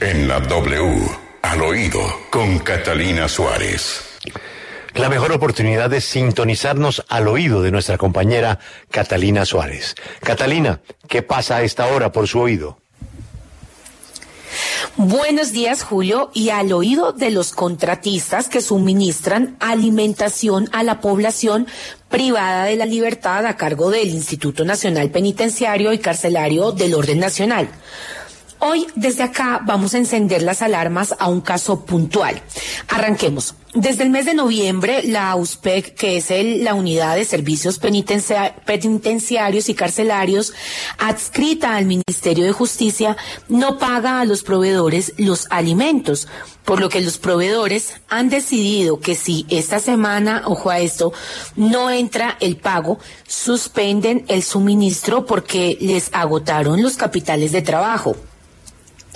En la W, al oído, con Catalina Suárez. La mejor oportunidad es sintonizarnos al oído de nuestra compañera Catalina Suárez. Catalina, ¿qué pasa a esta hora por su oído? Buenos días, Julio, y al oído de los contratistas que suministran alimentación a la población privada de la libertad a cargo del Instituto Nacional Penitenciario y Carcelario del Orden Nacional. Hoy desde acá vamos a encender las alarmas a un caso puntual. Arranquemos. Desde el mes de noviembre, la USPEC, que es la unidad de servicios penitenciarios y carcelarios adscrita al Ministerio de Justicia, no paga a los proveedores los alimentos, por lo que los proveedores han decidido que si esta semana, ojo a esto, no entra el pago, suspenden el suministro porque les agotaron los capitales de trabajo.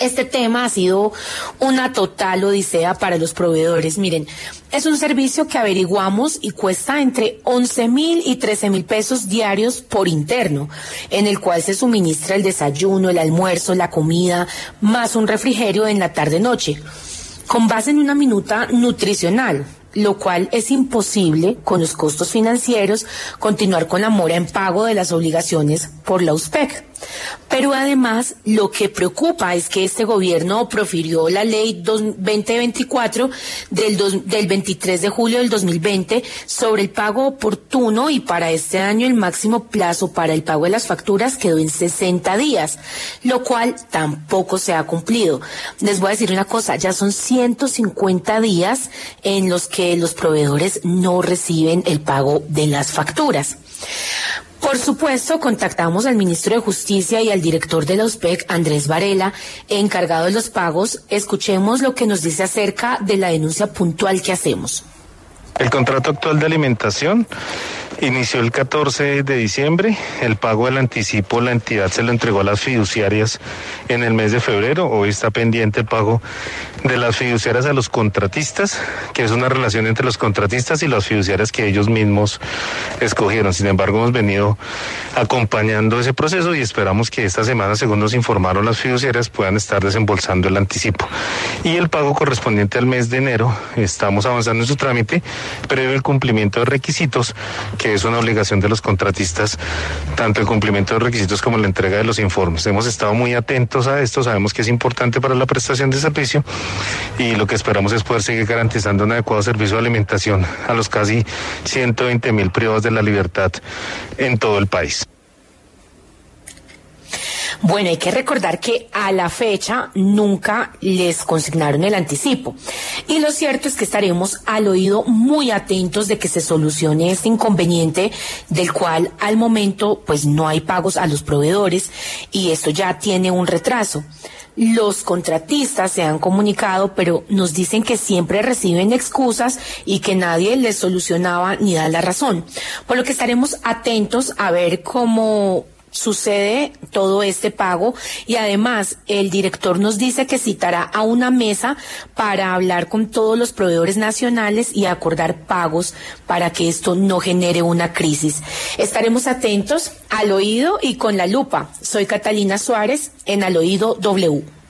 Este tema ha sido una total odisea para los proveedores. Miren, es un servicio que averiguamos y cuesta entre 11 mil y 13 mil pesos diarios por interno, en el cual se suministra el desayuno, el almuerzo, la comida, más un refrigerio en la tarde-noche, con base en una minuta nutricional lo cual es imposible con los costos financieros continuar con la mora en pago de las obligaciones por la USPEC. Pero además, lo que preocupa es que este gobierno profirió la ley 2024 del, del 23 de julio del 2020 sobre el pago oportuno y para este año el máximo plazo para el pago de las facturas quedó en 60 días, lo cual tampoco se ha cumplido. Les voy a decir una cosa, ya son 150 días en los que los proveedores no reciben el pago de las facturas. Por supuesto, contactamos al ministro de Justicia y al director de la USPEC, Andrés Varela, encargado de los pagos. Escuchemos lo que nos dice acerca de la denuncia puntual que hacemos. El contrato actual de alimentación inició el 14 de diciembre. El pago del anticipo, la entidad se lo entregó a las fiduciarias en el mes de febrero. Hoy está pendiente el pago de las fiduciarias a los contratistas, que es una relación entre los contratistas y las fiduciarias que ellos mismos escogieron. Sin embargo, hemos venido acompañando ese proceso y esperamos que esta semana, según nos informaron las fiduciarias, puedan estar desembolsando el anticipo. Y el pago correspondiente al mes de enero, estamos avanzando en su trámite, previo el cumplimiento de requisitos, que es una obligación de los contratistas, tanto el cumplimiento de requisitos como la entrega de los informes. Hemos estado muy atentos a esto, sabemos que es importante para la prestación de servicio y lo que esperamos es poder seguir garantizando un adecuado servicio de alimentación a los casi 120 mil privados de la libertad en todo el país. Bueno, hay que recordar que a la fecha nunca les consignaron el anticipo. Y lo cierto es que estaremos al oído muy atentos de que se solucione este inconveniente del cual al momento pues no hay pagos a los proveedores y esto ya tiene un retraso. Los contratistas se han comunicado, pero nos dicen que siempre reciben excusas y que nadie les solucionaba ni da la razón. Por lo que estaremos atentos a ver cómo sucede todo este pago y además el director nos dice que citará a una mesa para hablar con todos los proveedores nacionales y acordar pagos para que esto no genere una crisis. Estaremos atentos al oído y con la lupa. Soy Catalina Suárez en Al Oído W.